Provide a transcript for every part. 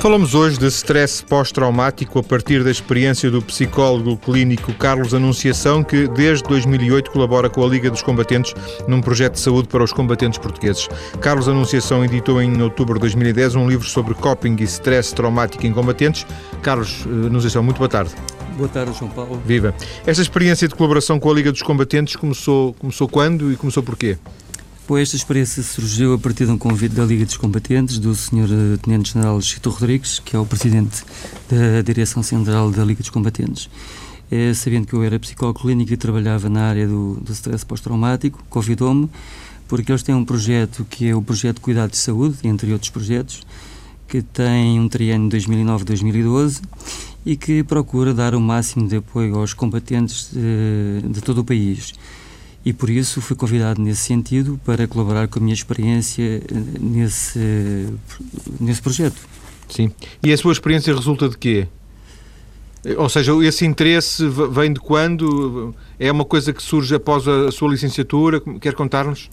Falamos hoje de stress pós-traumático a partir da experiência do psicólogo clínico Carlos Anunciação, que desde 2008 colabora com a Liga dos Combatentes num projeto de saúde para os combatentes portugueses. Carlos Anunciação editou em outubro de 2010 um livro sobre coping e stress traumático em combatentes. Carlos eh, Anunciação, muito boa tarde. Boa tarde, João Paulo. Viva. Esta experiência de colaboração com a Liga dos Combatentes começou, começou quando e começou porquê? Pois esta experiência surgiu a partir de um convite da Liga dos Combatentes, do Sr. Eh, Tenente-General Chito Rodrigues, que é o Presidente da Direção Central da Liga dos Combatentes. É, sabendo que eu era psicólogo clínico e trabalhava na área do, do stress pós-traumático, convidou-me, porque eles têm um projeto que é o Projeto de Cuidado de Saúde, entre outros projetos, que tem um triênio 2009-2012 e que procura dar o máximo de apoio aos combatentes de, de todo o país e por isso fui convidado nesse sentido para colaborar com a minha experiência eh, nesse, nesse projeto. Sim. E a sua experiência resulta de quê? Ou seja, esse interesse vem de quando? É uma coisa que surge após a sua licenciatura? Quer contar-nos?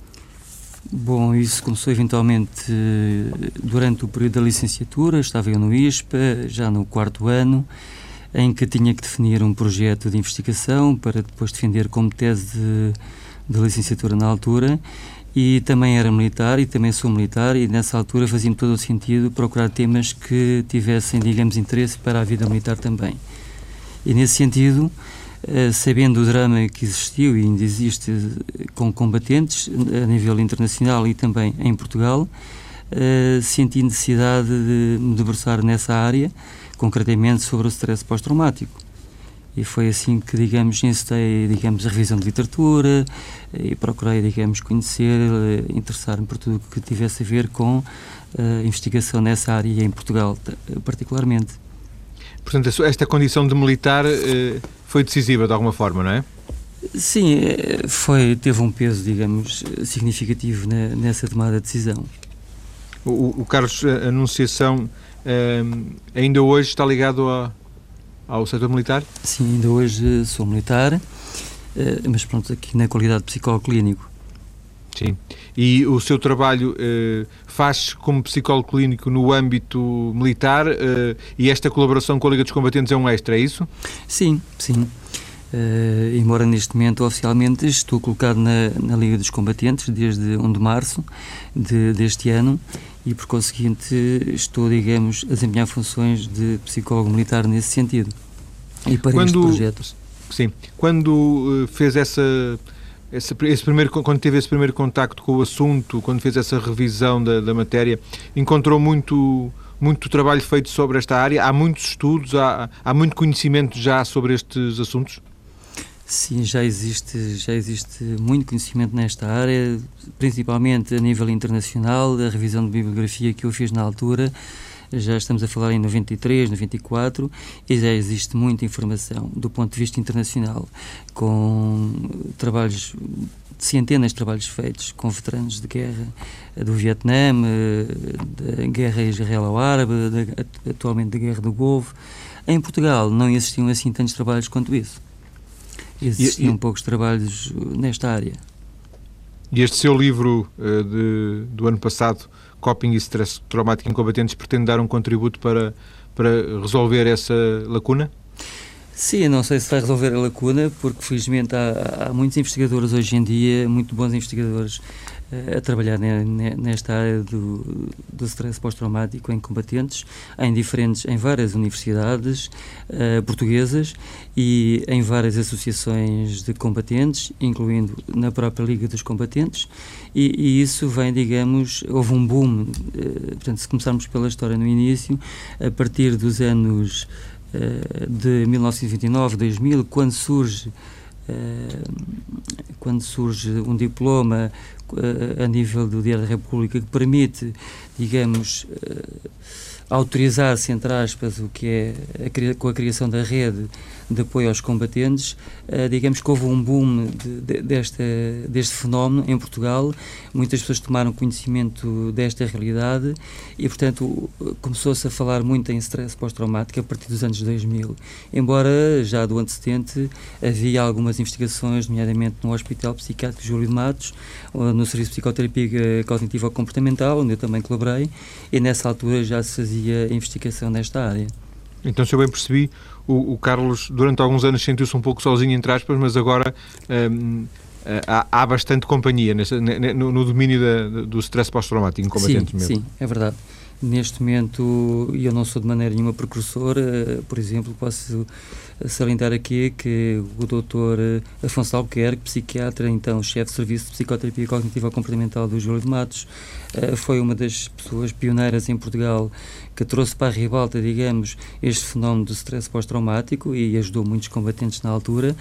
Bom, isso começou eventualmente eh, durante o período da licenciatura, estava eu no ISPA, já no quarto ano, em que tinha que definir um projeto de investigação para depois defender como tese de, de licenciatura na altura e também era militar e também sou militar e nessa altura fazia-me todo o sentido procurar temas que tivessem, digamos, interesse para a vida militar também. E nesse sentido, eh, sabendo o drama que existiu e ainda existe com combatentes a nível internacional e também em Portugal, eh, senti necessidade de me debruçar nessa área concretamente sobre o stress pós-traumático. E foi assim que, digamos, incitei, digamos, a revisão de literatura e procurei, digamos, conhecer, eh, interessar-me por tudo que tivesse a ver com a eh, investigação nessa área em Portugal, particularmente. Portanto, esta condição de militar eh, foi decisiva de alguma forma, não é? Sim, foi, teve um peso, digamos, significativo nessa tomada de decisão. O, o Carlos Anunciação ainda hoje está ligado a, ao setor militar? Sim, ainda hoje sou militar, uh, mas pronto, aqui na qualidade de psicólogo clínico. Sim. E o seu trabalho uh, faz como psicólogo clínico no âmbito militar uh, e esta colaboração com a Liga dos Combatentes é um extra, é isso? Sim, sim. Uh, embora neste momento oficialmente estou colocado na, na Liga dos Combatentes desde 1 de março de, deste ano e, por conseguinte, estou, digamos, a desempenhar funções de psicólogo militar nesse sentido. E para quando, este projeto. Sim. Quando eh, fez essa, essa, esse primeiro, quando teve esse primeiro contacto com o assunto, quando fez essa revisão da, da matéria, encontrou muito muito trabalho feito sobre esta área? Há muitos estudos, há, há muito conhecimento já sobre estes assuntos? Sim, já existe, já existe muito conhecimento nesta área, principalmente a nível internacional, a revisão de bibliografia que eu fiz na altura, já estamos a falar em 93, 94, e já existe muita informação do ponto de vista internacional, com trabalhos, centenas de trabalhos feitos com veteranos de guerra do Vietnã, da guerra israelo-árabe, atualmente da guerra do Golfo. Em Portugal não existiam assim tantos trabalhos quanto isso existiam e, e, poucos trabalhos uh, nesta área. E este seu livro uh, de, do ano passado, Coping e Stress Traumático em Combatentes, pretende dar um contributo para, para resolver essa lacuna? Sim, não sei se vai resolver a lacuna, porque felizmente há, há muitos investigadores hoje em dia, muito bons investigadores, a trabalhar nesta área do, do stress pós-traumático em combatentes, em diferentes, em várias universidades uh, portuguesas e em várias associações de combatentes, incluindo na própria Liga dos Combatentes, e, e isso vem, digamos, houve um boom, uh, portanto, se começarmos pela história no início, a partir dos anos uh, de 1929, 2000, quando surge quando surge um diploma uh, a nível do Diário da República que permite, digamos, uh, autorizar-se, entre aspas, o que é a, com a criação da rede de apoio aos combatentes, uh, digamos que houve um boom de, de, desta, deste fenómeno em Portugal, muitas pessoas tomaram conhecimento desta realidade e, portanto, começou-se a falar muito em stress pós-traumático a partir dos anos 2000, embora já do antecedente havia algumas investigações, nomeadamente no Hospital Psiquiátrico Júlio de Matos, no Serviço de Psicoterapia Cognitiva Comportamental, onde eu também colaborei, e nessa altura já se fazia investigação nesta área. Então, se eu bem percebi, o, o Carlos durante alguns anos sentiu-se um pouco sozinho, entre aspas, mas agora hum, há, há, bastante companhia nesse, no, no, domínio da, do stress pós-traumático em combatentes sim, mesmo. Sim, é verdade. Neste momento, eu não sou de maneira nenhuma precursor, eh, por exemplo, posso salientar aqui que o doutor eh, Afonso Albuquerque, psiquiatra, então chefe de serviço de psicoterapia cognitiva comportamental do Júlio de Matos, eh, foi uma das pessoas pioneiras em Portugal que trouxe para a ribalta, digamos, este fenómeno do stress pós-traumático e ajudou muitos combatentes na altura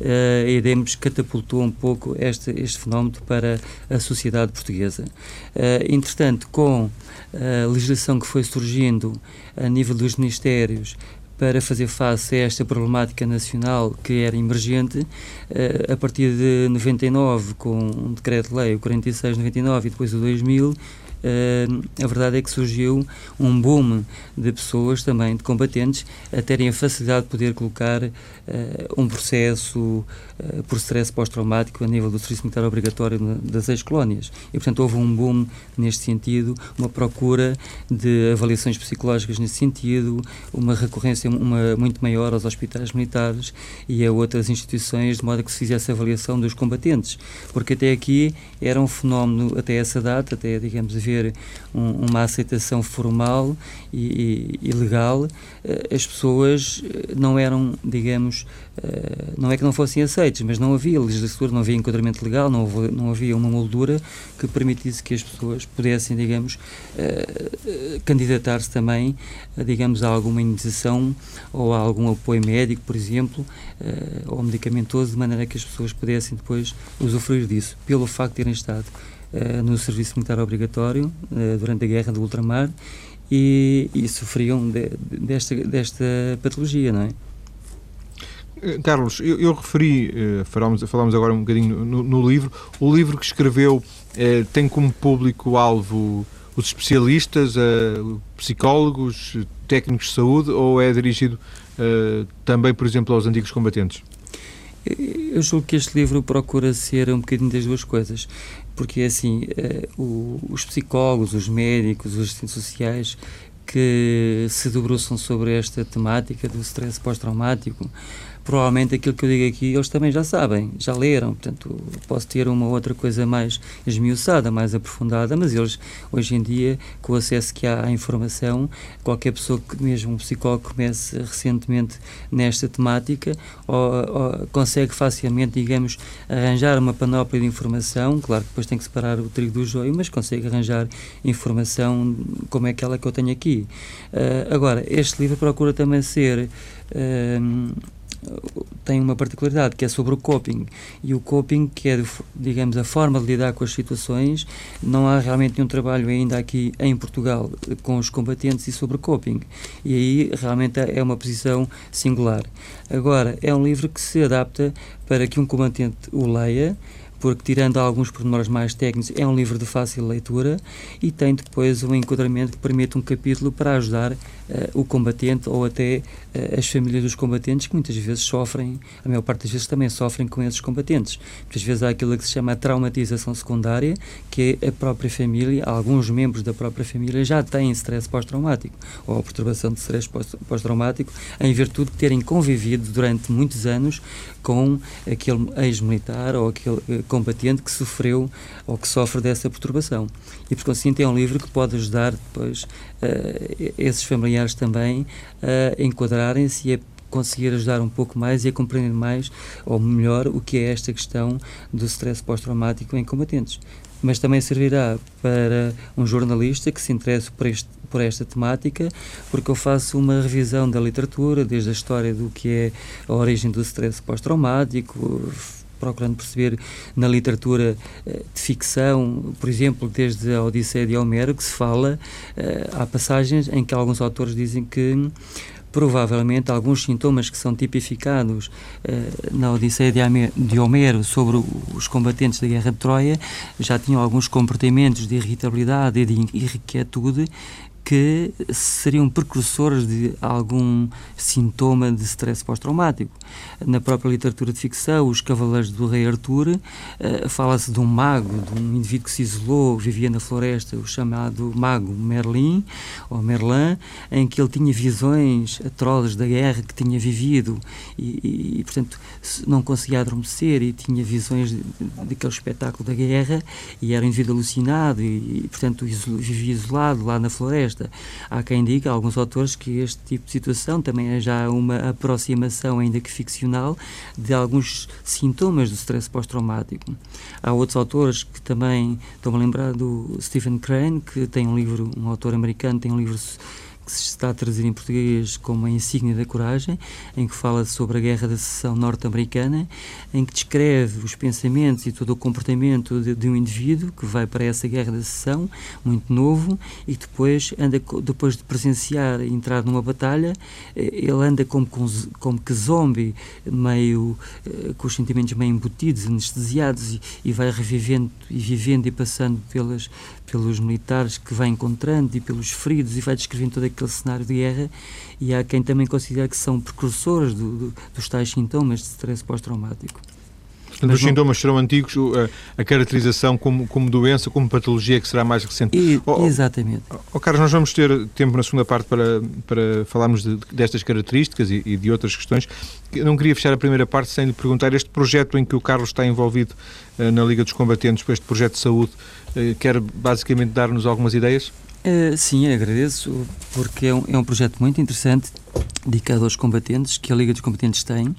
e, digamos, catapultou um pouco este, este fenómeno para a sociedade portuguesa. Entretanto, com a legislação que foi surgindo a nível dos ministérios para fazer face a esta problemática nacional que era emergente, eh, a partir de 99, com um decreto-lei, o 4699 e depois o 2000, Uh, a verdade é que surgiu um boom de pessoas também, de combatentes, a terem a facilidade de poder colocar uh, um processo uh, por stress pós-traumático a nível do serviço militar obrigatório das ex-colónias. E, portanto, houve um boom neste sentido, uma procura de avaliações psicológicas nesse sentido, uma recorrência uma, muito maior aos hospitais militares e a outras instituições, de modo a que se fizesse a avaliação dos combatentes. Porque até aqui era um fenómeno, até essa data, até, digamos, haver um, uma aceitação formal e, e, e, legal, eh, as pessoas eh, não eram, digamos, eh, não é que não fossem aceites, mas não havia legislatura, não havia enquadramento legal, não, houve, não havia uma moldura que permitisse que as pessoas pudessem, digamos, candidatar-se também, digamos, a alguma indenização ou a algum apoio médico, por exemplo, ou medicamentoso, de maneira que as pessoas pudessem depois usufruir disso, pelo facto de terem estado uh, no serviço militar obrigatório uh, durante a guerra do ultramar e, e sofriam de, desta, desta patologia, não é? Eh, Carlos, eu, eu referi, falamos, falamos agora um bocadinho no, no, livro, o livro que escreveu uh, tem como público-alvo os especialistas, uh, psicólogos, técnicos de saúde ou é dirigido também, por exemplo, aos antigos combatentes? Eu julgo que este livro procura ser um bocadinho das duas coisas, porque assim, uh, os psicólogos, os médicos, os assistentes sociais que se debruçam sobre esta temática do stress pós-traumático provavelmente aquilo que eu digo aqui eles também já sabem, já leram, portanto posso ter uma outra coisa mais esmiuçada, mais aprofundada, mas eles hoje em dia, com o acesso que há à informação, qualquer pessoa que mesmo um psicólogo comece recentemente nesta temática ou, ou, consegue facilmente, digamos, arranjar uma panóplia de informação, claro que depois tem que separar o trigo do joio, mas consegue arranjar informação como é aquela que eu tenho aqui. Uh, agora, este livro procura também ser uh, tem uma particularidade que é sobre o coping. E o coping que é digamos a forma de lidar com as situações não há realmente nenhum trabalho ainda aqui em Portugal com os combatentes e sobre coping. E aí realmente é uma posição singular. Agora é um livro que se adapta para que um combatente o leia porque, tirando alguns pormenores mais técnicos, é um livro de fácil leitura e tem depois um enquadramento que permite um capítulo para ajudar uh, o combatente ou até uh, as famílias dos combatentes, que muitas vezes sofrem, a maior parte das vezes também sofrem com esses combatentes. Muitas vezes há aquilo que se chama a traumatização secundária, que é a própria família, alguns membros da própria família já têm stress pós-traumático ou perturbação de stress pós-traumático, em virtude de terem convivido durante muitos anos com aquele ex-militar ou aquele uh, combatente que sofreu ou que sofre dessa perturbação. E, por conseguinte, é um livro que pode ajudar depois uh, esses familiares também a enquadrarem-se e a conseguir ajudar um pouco mais e a compreender mais ou melhor o que é esta questão do stress pós-traumático em combatentes. Mas também servirá para um jornalista que se interesse por, este, por esta temática, porque eu faço uma revisão da literatura, desde a história do que é a origem do stress pós-traumático, procurando perceber na literatura uh, de ficção, por exemplo, desde a Odisseia de Homero, que se fala, uh, há passagens em que alguns autores dizem que provavelmente alguns sintomas que são tipificados uh, na Odisseia de Homero sobre os combatentes da Guerra de Troia já tinham alguns comportamentos de irritabilidade e de inquietude que seriam precursores de algum sintoma de stress pós-traumático. Na própria literatura de ficção, Os Cavaleiros do Rei Arthur, uh, fala-se de um mago, de um indivíduo que se isolou, vivia na floresta, o chamado mago Merlin, ou Merlin, em que ele tinha visões atrozes da guerra que tinha vivido e, e portanto, não conseguia adormecer e tinha visões daquele espetáculo da guerra e era um indivíduo alucinado e, e portanto, vivia isolado lá na floresta Há quem diga, alguns autores, que este tipo de situação também é já uma aproximação, ainda que ficcional, de alguns sintomas do stress pós-traumático. Há outros autores que também, estou-me a lembrar do Stephen Crane, que tem um livro, um autor americano, tem um livro que se está a traduzir em português como a insígnia da coragem, em que fala sobre a guerra da secessão norte-americana, em que descreve os pensamentos e todo o comportamento de, de, um indivíduo que vai para essa guerra da secessão, muito novo, e depois anda, depois de presenciar entrar numa batalha, eh, ele anda como, como que zombie, meio eh, com os sentimentos meio embutidos, anestesiados, e, e vai revivendo e vivendo e passando pelas, pelos militares que vai encontrando e pelos feridos e vai descrevendo todo aquele cenário de guerra e há quem também considera que são precursores do, do, dos tais sintomas de stress pós-traumático. Portanto, os sintomas serão antigos, a, a, caracterização como, como doença, como patologia que será mais recente. E, oh, exatamente. Oh, oh, Carlos, nós vamos ter tempo na segunda parte para, para falarmos de, destas características e, e, de outras questões. Eu não queria fechar a primeira parte sem lhe perguntar, este projeto em que o Carlos está envolvido uh, na Liga dos Combatentes, este projeto de saúde, quer basicamente dar-nos algumas ideias? Uh, sim, agradeço, porque é um, é um projeto muito interessante dedicado aos combatentes, que a Liga dos Combatentes tem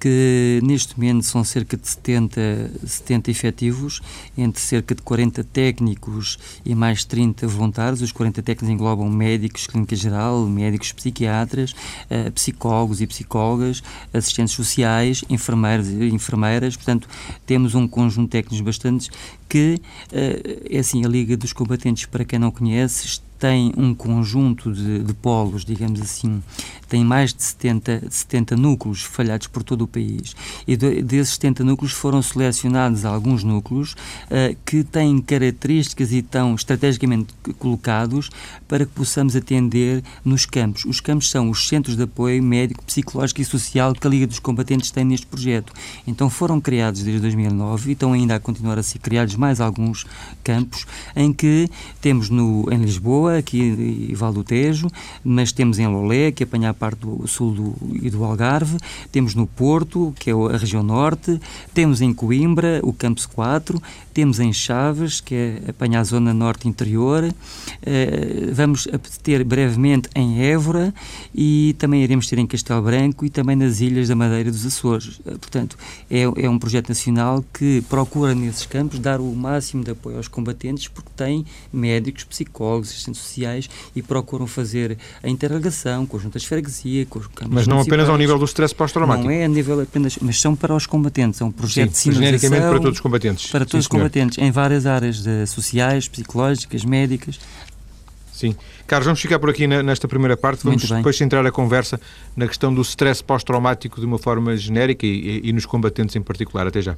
que neste momento são cerca de 70, 70 efetivos, entre cerca de 40 técnicos e mais 30 voluntários. Os 40 técnicos englobam médicos, clínica geral, médicos psiquiatras, uh, psicólogos e psicólogas, assistentes sociais, enfermeiros e enfermeiras. Portanto, temos um conjunto de técnicos bastante que, uh, é assim, a Liga dos Combatentes, para quem não conhece, tem um conjunto de, de, polos, digamos assim, tem mais de 70, 70 núcleos falhados por todo o país. E de, desses 70 núcleos foram selecionados alguns núcleos uh, que têm características e estão estrategicamente colocados para que possamos atender nos campos. Os campos são os centros de apoio médico, psicológico e social que a Liga dos Combatentes tem neste projeto. Então foram criados desde 2009 e estão ainda a continuar a ser criados mais alguns campos em que temos no, em Lisboa, aqui em Val do Tejo, mas temos em Lolé, que apanha a parte do sul do, e do Algarve, temos no Porto, que é a região norte, temos em Coimbra, o Campus 4, temos em Chaves, que é apanha a zona norte interior, eh, vamos ter brevemente em Évora e também iremos ter em Castelo Branco e também nas Ilhas da Madeira dos Açores. Eh, portanto, é, é um projeto nacional que procura nesses campos dar o máximo de apoio aos combatentes porque tem médicos, psicólogos, assistentes sociais e procuram fazer a interrogação com as juntas de freguesia, com os Mas não apenas ao nível do stress pós-traumático. Não é a nível apenas, mas são para os combatentes, é um projeto Sim, de sinalização. para todos os combatentes. Para todos Sim, os combatentes, em várias áreas de, sociais, psicológicas, médicas. Sim. Carlos, vamos ficar por aqui nesta primeira parte. Vamos depois centrar a conversa na questão do stress pós-traumático de uma forma genérica e, e, e nos combatentes em particular. Até já.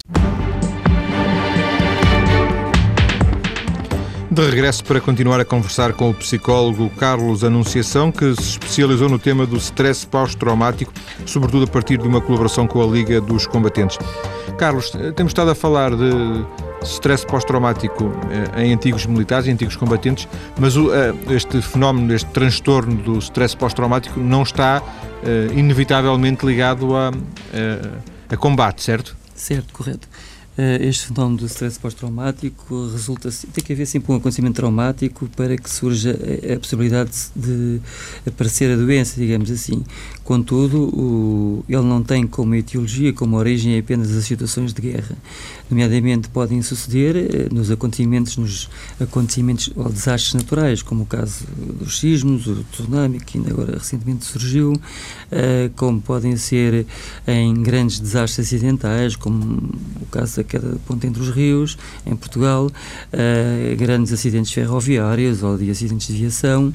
De regresso para continuar a conversar com o psicólogo Carlos Anunciação, que se especializou no tema do stress pós-traumático, sobretudo a partir de uma colaboração com a Liga dos Combatentes. Carlos, temos estado a falar de stress pós-traumático eh, em antigos militares, em antigos combatentes, mas eh, este fenómeno, este transtorno do stress pós-traumático não está eh, inevitavelmente ligado a, a, a combate, certo? Certo, correto. Uh, este fenómeno do stress pós-traumático resulta tem que haver sempre um acontecimento traumático para que surja a, possibilidade de aparecer a doença, digamos assim. Contudo, o, ele não tem como etiologia, como origem apenas as situações de guerra. Nomeadamente podem suceder uh, nos acontecimentos, nos acontecimentos ou desastres naturais, como o caso dos sismos, o tsunami, que ainda agora recentemente surgiu, uh, como podem ser em grandes desastres acidentais, como o caso da queda de ponte entre os rios, em Portugal, uh, grandes acidentes ferroviários ou de acidentes de viação, uh,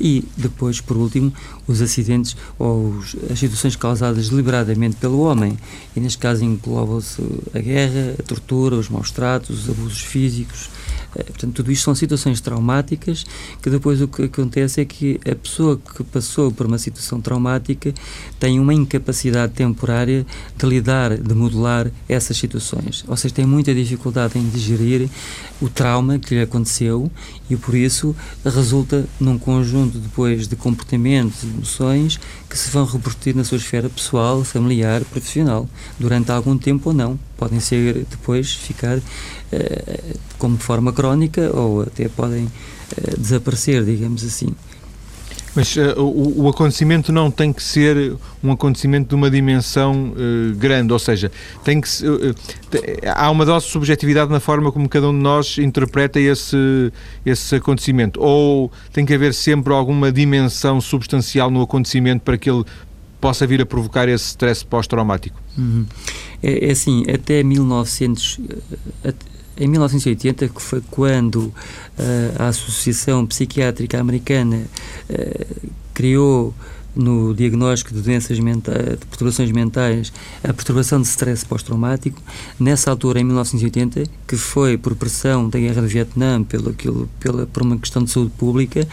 e depois, por último, os acidentes ou os, as situações causadas deliberadamente pelo homem. E neste caso engloba-se a guerra, a tortura, os maus tratos, os abusos físicos, portanto, tudo isto são situações traumáticas que depois o que acontece é que a pessoa que passou por uma situação traumática tem uma incapacidade temporária de lidar, de modular essas situações. Ou seja, tem muita dificuldade em digerir o trauma que lhe aconteceu e por isso resulta num conjunto depois de comportamentos, emoções que se vão repercutir na sua esfera pessoal, familiar, profissional, durante algum tempo ou não. Podem ser depois ficar uh, como forma crónica ou até podem uh, desaparecer, digamos assim. Mas uh, o, o, acontecimento não tem que ser um acontecimento de uma dimensão uh, grande, ou seja, tem que uh, há uma dose de subjetividade na forma como cada um de nós interpreta esse, esse acontecimento, ou tem que haver sempre alguma dimensão substancial no acontecimento para que ele possa vir a provocar esse stress pós-traumático? Uhum. É, é, assim, até 1900, em 1980, que foi quando uh, a Associação Psiquiátrica Americana uh, criou no diagnóstico de doenças mentais, de perturbações mentais, a perturbação de stress pós-traumático, nessa altura, em 1980, que foi por pressão da guerra do Vietnã, pelo, aquilo, pela, por uma questão de saúde pública,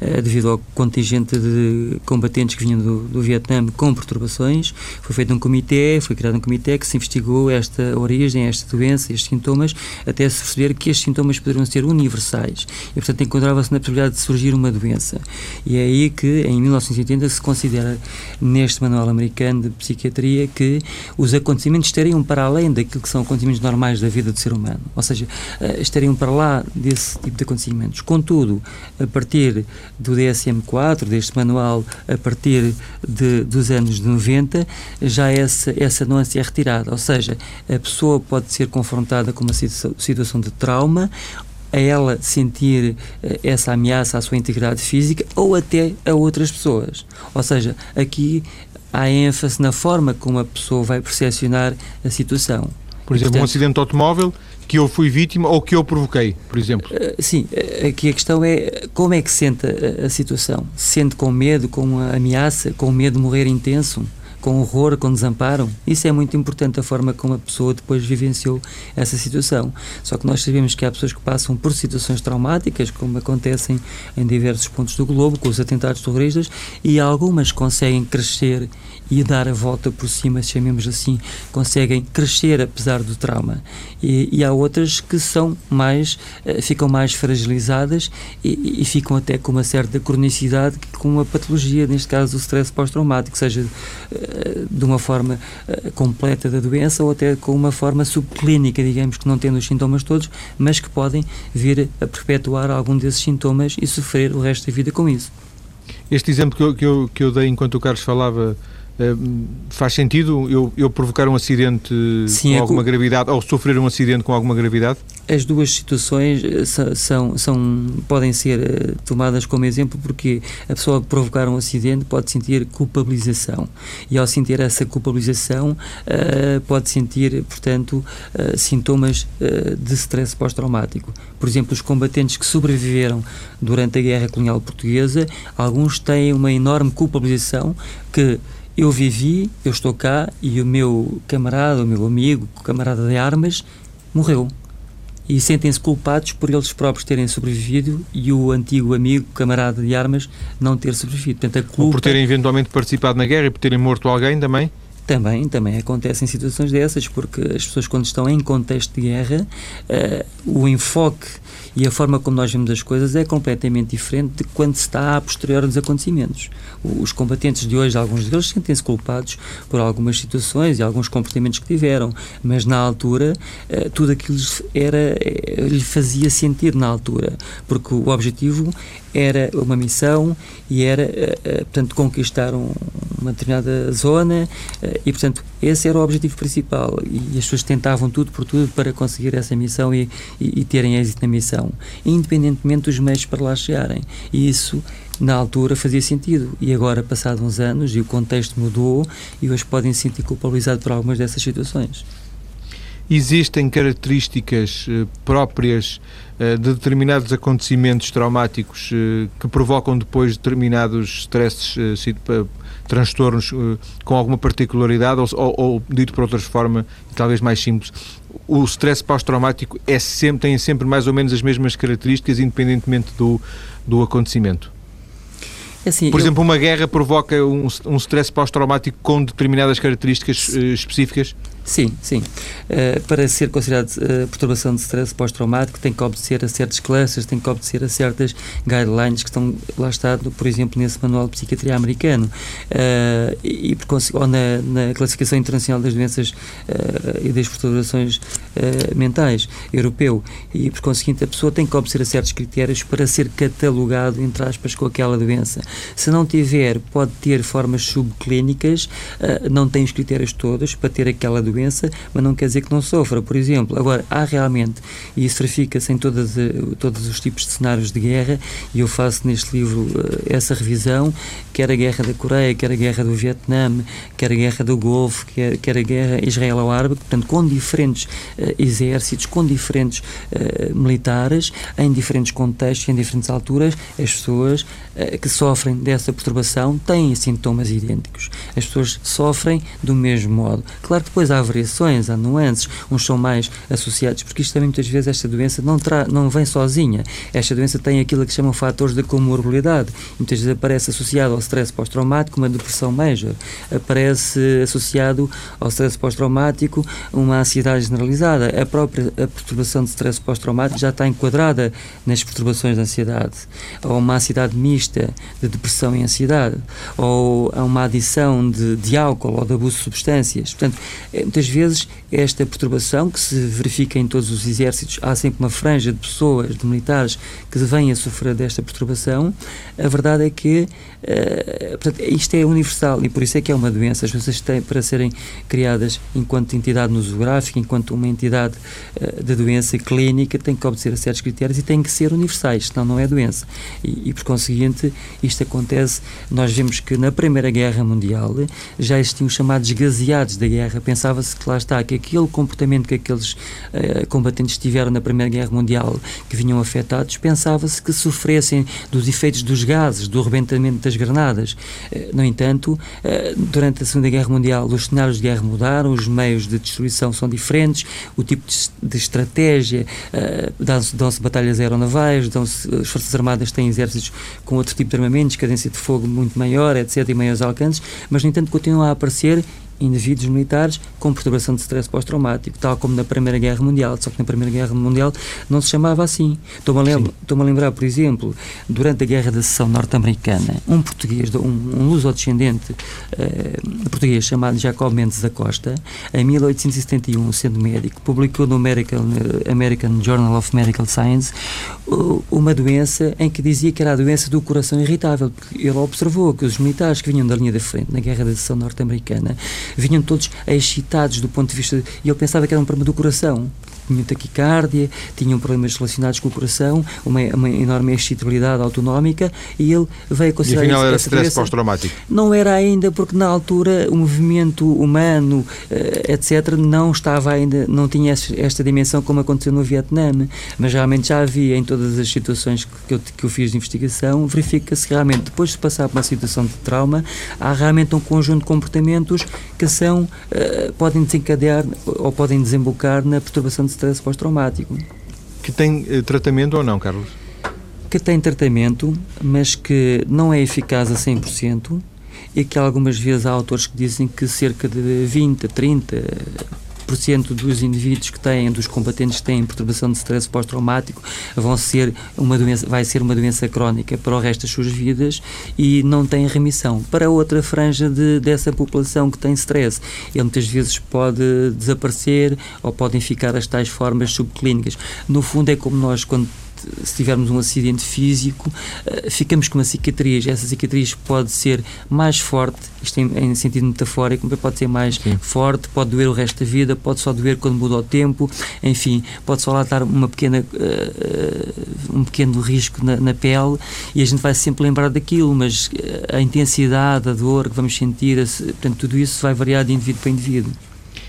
eh, devido ao contingente de combatentes que vinham do, do Vietnã com perturbações, foi feito um comitê, foi criado um comitê que se investigou esta origem, esta doença, estes sintomas, até se perceber que estes sintomas poderiam ser universais. E, portanto, encontrava-se na possibilidade de surgir uma doença. E é aí que, em 1980, se considera neste manual americano de psiquiatria que os acontecimentos estariam para além daquilo que são acontecimentos normais da vida do ser humano, ou seja, eh, estariam para lá desse tipo de acontecimentos. Contudo, a partir do DSM-4, deste manual, a partir de, dos anos 90, já essa, essa nuance é retirada, ou seja, a pessoa pode ser confrontada com uma situação de trauma a ela sentir eh, essa ameaça à sua integridade física ou até a outras pessoas. Ou seja, aqui há ênfase na forma como a pessoa vai percepcionar a situação. Por exemplo, Portanto, um acidente de automóvel que eu fui vítima ou que eu provoquei, por exemplo? Uh, sim, eh, aqui a questão é como é que sente a, a situação? Sente com medo, com ameaça, com medo de morrer intenso? Com horror, com desamparo. Isso é muito importante, a forma como a pessoa depois vivenciou essa situação. Só que nós sabemos que há pessoas que passam por situações traumáticas, como acontecem em diversos pontos do globo, com os atentados terroristas, e algumas conseguem crescer e dar a volta por cima, chamemos assim, conseguem crescer apesar do trauma. E, e há outras que são mais, uh, ficam mais fragilizadas e, e, ficam até com uma certa cronicidade, com uma patologia, neste caso o stress pós-traumático, seja uh, de uma forma uh, completa da doença ou até com uma forma subclínica, digamos, que não tendo os sintomas todos, mas que podem vir a perpetuar algum desses sintomas e sofrer o resto da vida com isso. Este exemplo que eu, que eu, que eu dei enquanto o Carlos falava faz sentido eu, eu, provocar um acidente Sim, com é alguma gravidade ou sofrer um acidente com alguma gravidade? As duas situações eh, são, são, podem ser uh, tomadas como exemplo porque a pessoa que provocar um acidente pode sentir culpabilização e ao sentir essa culpabilização uh, pode sentir, portanto, sintomas de stress pós-traumático. Por exemplo, os combatentes que sobreviveram durante a Guerra Colonial Portuguesa, alguns têm uma enorme culpabilização que eu vivi, eu estou cá e o meu camarada, o meu amigo, camarada de armas, morreu. E sentem-se culpados por eles próprios terem sobrevivido e o antigo amigo, camarada de armas, não ter sobrevivido. Portanto, a culpa... Ou por terem eventualmente participado na guerra e por terem morto alguém também? Também, também acontecem situações dessas, porque as pessoas, quando estão em contexto de guerra, uh, o enfoque e a forma como nós vemos as coisas é completamente diferente de quando se está a posterior dos acontecimentos. Os combatentes de hoje, alguns deles sentem-se culpados por algumas situações e alguns comportamentos que tiveram, mas na altura eh, tudo aquilo era, eh, lhe fazia sentido na altura, porque o objetivo era uma missão e era, portanto, conquistar uma determinada zona e, portanto, esse era o objetivo principal e as pessoas tentavam tudo por tudo para conseguir essa missão e, e, e terem êxito na missão, independentemente dos meios para lá chegarem. E isso na altura fazia sentido e agora, passados uns anos e o contexto mudou e hoje podem se sentir culpabilizados por algumas dessas situações. Existem características uh, próprias uh, de determinados acontecimentos traumáticos uh, que provocam depois determinados stresses, transtornos com alguma particularidade ou, ou, ou, dito por outras formas, talvez mais simples, o stress pós-traumático é sempre, tem sempre mais ou menos as mesmas características independentemente do, do acontecimento? É assim, Por eu... exemplo, uma guerra provoca um, um stress pós-traumático com determinadas características uh, específicas? Sim, sim. Uh, para ser considerado uh, perturbação de stress pós-traumático, tem que obedecer a certas classes, tem que obedecer a certas guidelines que estão lá está, por exemplo, nesse manual de psiquiatria americano uh, e, por ou na, na, classificação internacional das doenças e das perturbações mentais europeu e, por conseguinte, a pessoa tem que obedecer a certos critérios para ser catalogado, entre aspas, com aquela doença. Se não tiver, pode ter formas subclínicas, não tem os critérios todos para ter aquela doença doença, mas não quer dizer que não sofra, por exemplo. Agora, há realmente, e isso verifica-se em todas, eh, todos os tipos de cenários de guerra, e eu faço neste livro eh, essa revisão, quer a guerra da Coreia, quer a guerra do Vietnã, quer a guerra do Golfo, quer, quer a guerra israelo-árabe, portanto, com diferentes uh, exércitos, com diferentes uh, militares, em diferentes contextos, em diferentes alturas, as pessoas uh, que sofrem dessa perturbação têm sintomas idênticos. As pessoas sofrem do mesmo modo. Claro que depois há variações, há nuances, uns são mais associados, porque isto também muitas vezes esta doença não, tra não vem sozinha. Esta doença tem aquilo que chamam fatores de comorbilidade. Muitas vezes aparece associado ao stress pós-traumático uma depressão major, aparece associado ao stress pós-traumático uma ansiedade generalizada. A própria a perturbação de stress pós-traumático já está enquadrada nas perturbações de ansiedade, ou uma ansiedade mista de depressão e ansiedade, ou a uma adição de, de álcool ou de abuso de substâncias. Portanto, é, muitas vezes esta perturbação que se verifica em todos os exércitos, há sempre uma franja de pessoas, de militares, que vêm a sofrer desta perturbação. A verdade é que uh, portanto, isto é universal e por isso é que é uma doença. As pessoas têm para serem criadas enquanto entidade nosográfica, enquanto uma entidade uh, de doença clínica, têm que obedecer a certos critérios e têm que ser universais, senão não é doença. E, e por conseguinte, isto acontece. Nós vemos que na Primeira Guerra Mundial já existiam os chamados gaseados da guerra. Pensava-se que lá está, que aquele comportamento que aqueles uh, combatentes tiveram na Primeira Guerra Mundial, que vinham afetados, pensava-se que sofressem dos efeitos dos gases, do arrebentamento das granadas. Uh, no entanto, uh, durante a Segunda Guerra Mundial, os cenários de guerra mudaram, os meios de destruição são diferentes, o tipo de, de estratégia, dão-se dão batalhas aeronavais, dão-se, as Forças Armadas têm exércitos com outro tipo de armamentos, cadência de fogo muito maior, etc., e maiores alcances, mas, no entanto, continuam a aparecer indivíduos militares com perturbação de stress pós-traumático, tal como na Primeira Guerra Mundial, só que na Primeira Guerra Mundial não se chamava assim. Estou-me a, lembra, estou a lembrar, por exemplo, durante a Guerra da Seção Norte-Americana, um português, um, um luso-descendente uh, português chamado Jacob Mendes da Costa, em 1871, sendo médico, publicou no American, American Journal of Medical Science uma doença em que dizia que era a doença do coração irritável, porque ele observou que os militares que vinham da linha da frente na Guerra da Seção Norte-Americana vinham todos excitados do ponto de vista. E ele pensava que era um problema do coração tinham taquicardia, tinham problemas relacionados com o coração, uma, uma enorme excitabilidade autonómica e ele veio considerar... E afinal era stress pós-traumático? Não era ainda, porque na altura o movimento humano, uh, etc., não estava ainda, não tinha esta dimensão como aconteceu no Vietnã, mas realmente já havia em todas as situações que eu, que eu fiz de investigação, verifica-se realmente, depois de passar por uma situação de trauma, há realmente um conjunto de comportamentos que são, uh, podem desencadear ou podem desembocar na perturbação de stress pós-traumático. Que tem uh, tratamento ou não, Carlos? Que tem tratamento, mas que não é eficaz a 100% e que algumas vezes há autores que dizem que cerca de 20, 30, 20% dos indivíduos que têm, dos combatentes que têm perturbação de stress pós-traumático, vão ser uma doença, vai ser uma doença crónica para o resto das suas vidas e não têm remissão. Para outra franja de, dessa população que tem stress, ele muitas vezes pode desaparecer ou podem ficar as tais formas subclínicas. No fundo, é como nós, quando se tivermos um acidente físico, uh, ficamos com uma cicatriz. Essa cicatriz pode ser mais forte, isto em, em sentido metafórico, pode ser mais Sim. forte, pode doer o resto da vida, pode só doer quando muda o tempo, enfim, pode só lá estar uma pequena, uh, um pequeno risco na, na, pele e a gente vai sempre lembrar daquilo, mas a intensidade, a dor que vamos sentir, portanto, tudo isso vai variar de indivíduo para indivíduo.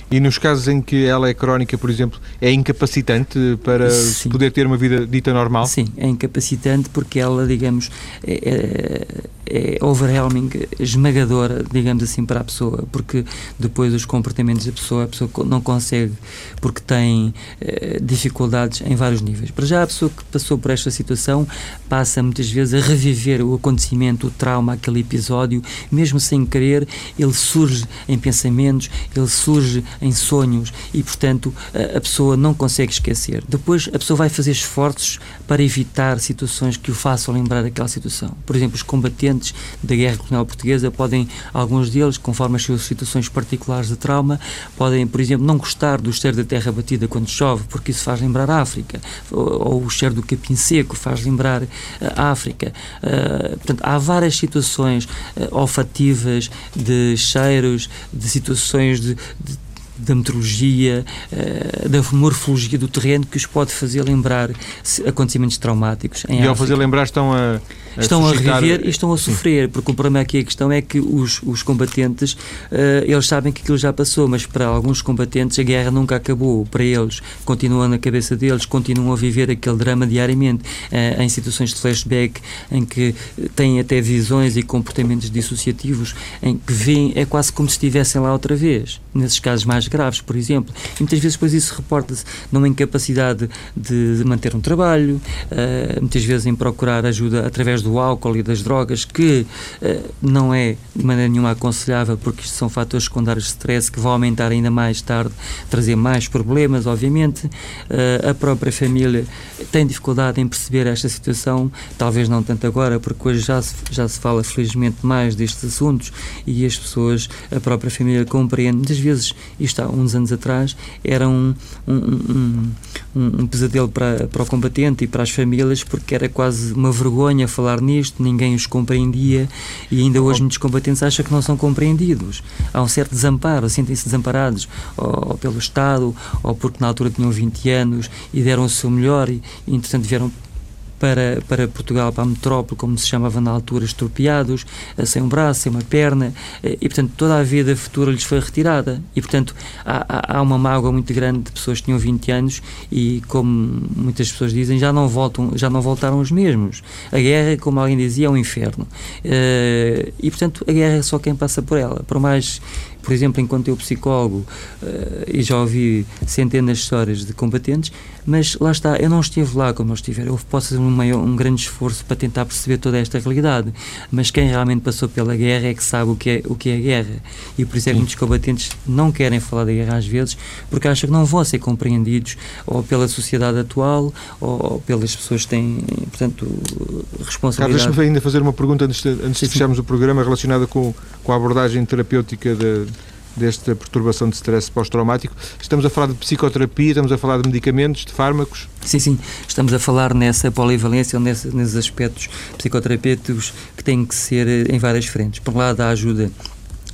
E nos casos em que ela é crónica, por exemplo, é incapacitante para Sim. poder ter uma vida dita normal? Sim, é incapacitante porque ela, digamos, é, é, overwhelming, esmagadora, digamos assim, para a pessoa, porque depois os comportamentos da pessoa, a pessoa não consegue, porque tem é, dificuldades em vários níveis. Para já, a pessoa que passou por esta situação passa muitas vezes a reviver o acontecimento, o trauma, aquele episódio, mesmo sem querer, ele surge em pensamentos, ele surge em sonhos e, portanto, a, a pessoa não consegue esquecer. Depois, a pessoa vai fazer esforços para evitar situações que o façam lembrar daquela situação. Por exemplo, os combatentes da Guerra Colonial Portuguesa podem, alguns deles, conforme as suas situações particulares de trauma, podem, por exemplo, não gostar do cheiro da terra batida quando chove, porque isso faz lembrar a África, ou, ou o cheiro do capim seco faz lembrar a África. Uh, portanto, há várias situações uh, olfativas, de cheiros, de situações de, de da meteorologia, da morfologia do terreno que os pode fazer lembrar acontecimentos traumáticos. e ao fazer lembrar estão a estão a reviver e estão a sofrer, porque o problema aqui a questão é que os, os combatentes uh, eles sabem que aquilo já passou, mas para alguns combatentes a guerra nunca acabou. Para eles continua na cabeça deles, continuam a viver aquele drama diariamente uh, em situações de flashback em que têm até visões e comportamentos dissociativos em que veem é quase como se estivessem lá outra vez. Nesses casos mais mais graves, por exemplo. E muitas vezes depois isso reporta-se numa incapacidade de, de, manter um trabalho, uh, muitas vezes em procurar ajuda através do álcool e das drogas, que uh, não é de maneira nenhuma aconselhável, porque isto são fatores secundários de stress que vão aumentar ainda mais tarde, trazer mais problemas, obviamente. Uh, a própria família tem dificuldade em perceber esta situação, talvez não tanto agora, porque hoje já se, já se fala felizmente mais destes assuntos e as pessoas, a própria família compreende. Muitas vezes isto há uns anos atrás, era um, um, um, um, pesadelo para, para o combatente e para as famílias, porque era quase uma vergonha falar nisto, ninguém os compreendia e ainda hoje muitos combatentes acham que não são compreendidos. Há um certo desamparo, sentem-se desamparados, ou, ou, pelo Estado, ou porque na altura tinham 20 anos e deram o seu melhor e, e entretanto vieram para, para Portugal, para a metrópole, como se chamava na altura, estropiados, eh, sem um braço, sem uma perna, eh, e portanto toda a vida futura lhes foi retirada. E portanto há, há uma mágoa muito grande de pessoas que tinham 20 anos e, como muitas pessoas dizem, já não, voltam, já não voltaram os mesmos. A guerra, como alguém dizia, é um inferno. Eh, e portanto a guerra é só quem passa por ela. Por mais por exemplo, enquanto eu psicólogo, e já ouvi centenas de histórias de combatentes, mas lá está, eu não estive lá como eu estiver. Eu posso fazer um, maior, um grande esforço para tentar perceber toda esta realidade, mas quem realmente passou pela guerra é que sabe o que é, o que é a guerra. E por isso é que muitos combatentes não querem falar da guerra às vezes, porque acham que não vão ser compreendidos ou pela sociedade atual ou, pelas pessoas que têm, portanto, responsabilidade. Carlos, deixa-me ainda fazer uma pergunta antes de, antes de fecharmos o programa relacionada com, com a abordagem terapêutica de, desta perturbação de stress pós-traumático. Estamos a falar de psicoterapia, estamos a falar de medicamentos, de fármacos? Sim, sim. Estamos a falar nessa polivalência, nesses aspectos psicoterapêuticos que têm que ser em várias frentes. Por um lado, a ajuda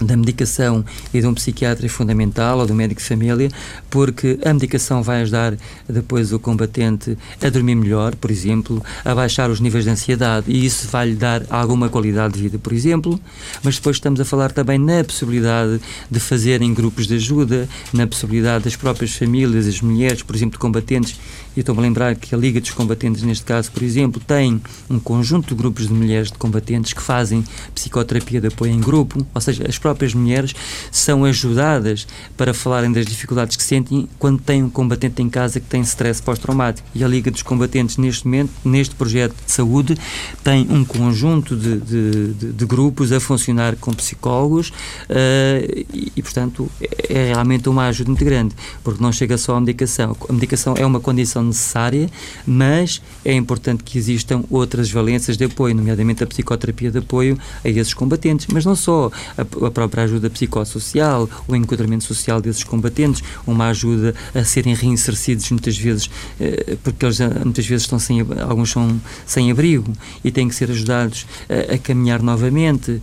da medicação e de um psiquiatra é fundamental ou do médico de família, porque a medicação vai ajudar depois o combatente a dormir melhor, por exemplo, a baixar os níveis de ansiedade e isso vai lhe dar alguma qualidade de vida, por exemplo. Mas depois estamos a falar também na possibilidade de fazerem grupos de ajuda, na possibilidade das próprias famílias, as mulheres, por exemplo, de combatentes. E estou-me a lembrar que a Liga dos Combatentes, neste caso, por exemplo, tem um conjunto de grupos de mulheres de combatentes que fazem psicoterapia de apoio em grupo, ou seja, as próprias próprias mulheres são ajudadas para falarem das dificuldades que sentem quando têm um combatente em casa que tem stress pós-traumático. E a Liga dos Combatentes, neste momento, neste projeto de saúde, tem um conjunto de, de, de, de grupos a funcionar com psicólogos uh, e, e, portanto, é, é realmente uma ajuda muito grande, porque não chega só à medicação. A medicação é uma condição necessária, mas é importante que existam outras valências de apoio, nomeadamente a psicoterapia de apoio a esses combatentes, mas não só a, a própria ajuda psicossocial, o enquadramento social desses combatentes, uma ajuda a serem reinsercidos muitas vezes, eh, porque eles muitas vezes estão sem, alguns são sem abrigo e têm que ser ajudados a, a caminhar novamente,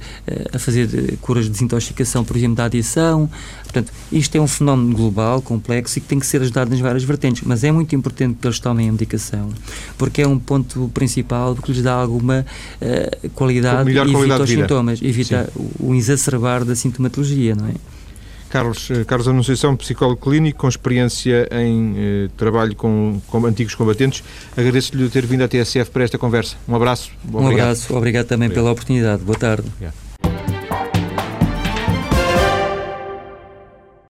a fazer curas de desintoxicação, por exemplo, da adição. Portanto, isto é um fenómeno global, complexo e que tem que ser ajudado nas várias vertentes, mas é muito importante que eles tomem a medicação, porque é um ponto principal que lhes dá alguma uh, qualidade e evita os sintomas, evita Sim. o exacerbar da sintomatologia, não é? Carlos, eh, Carlos Anunciação, psicólogo clínico com experiência em eh, trabalho com, com, antigos combatentes. Agradeço-lhe ter vindo à TSF para esta conversa. Um abraço. Um abraço. Obrigado também obrigado. pela oportunidade. Boa tarde. Obrigado.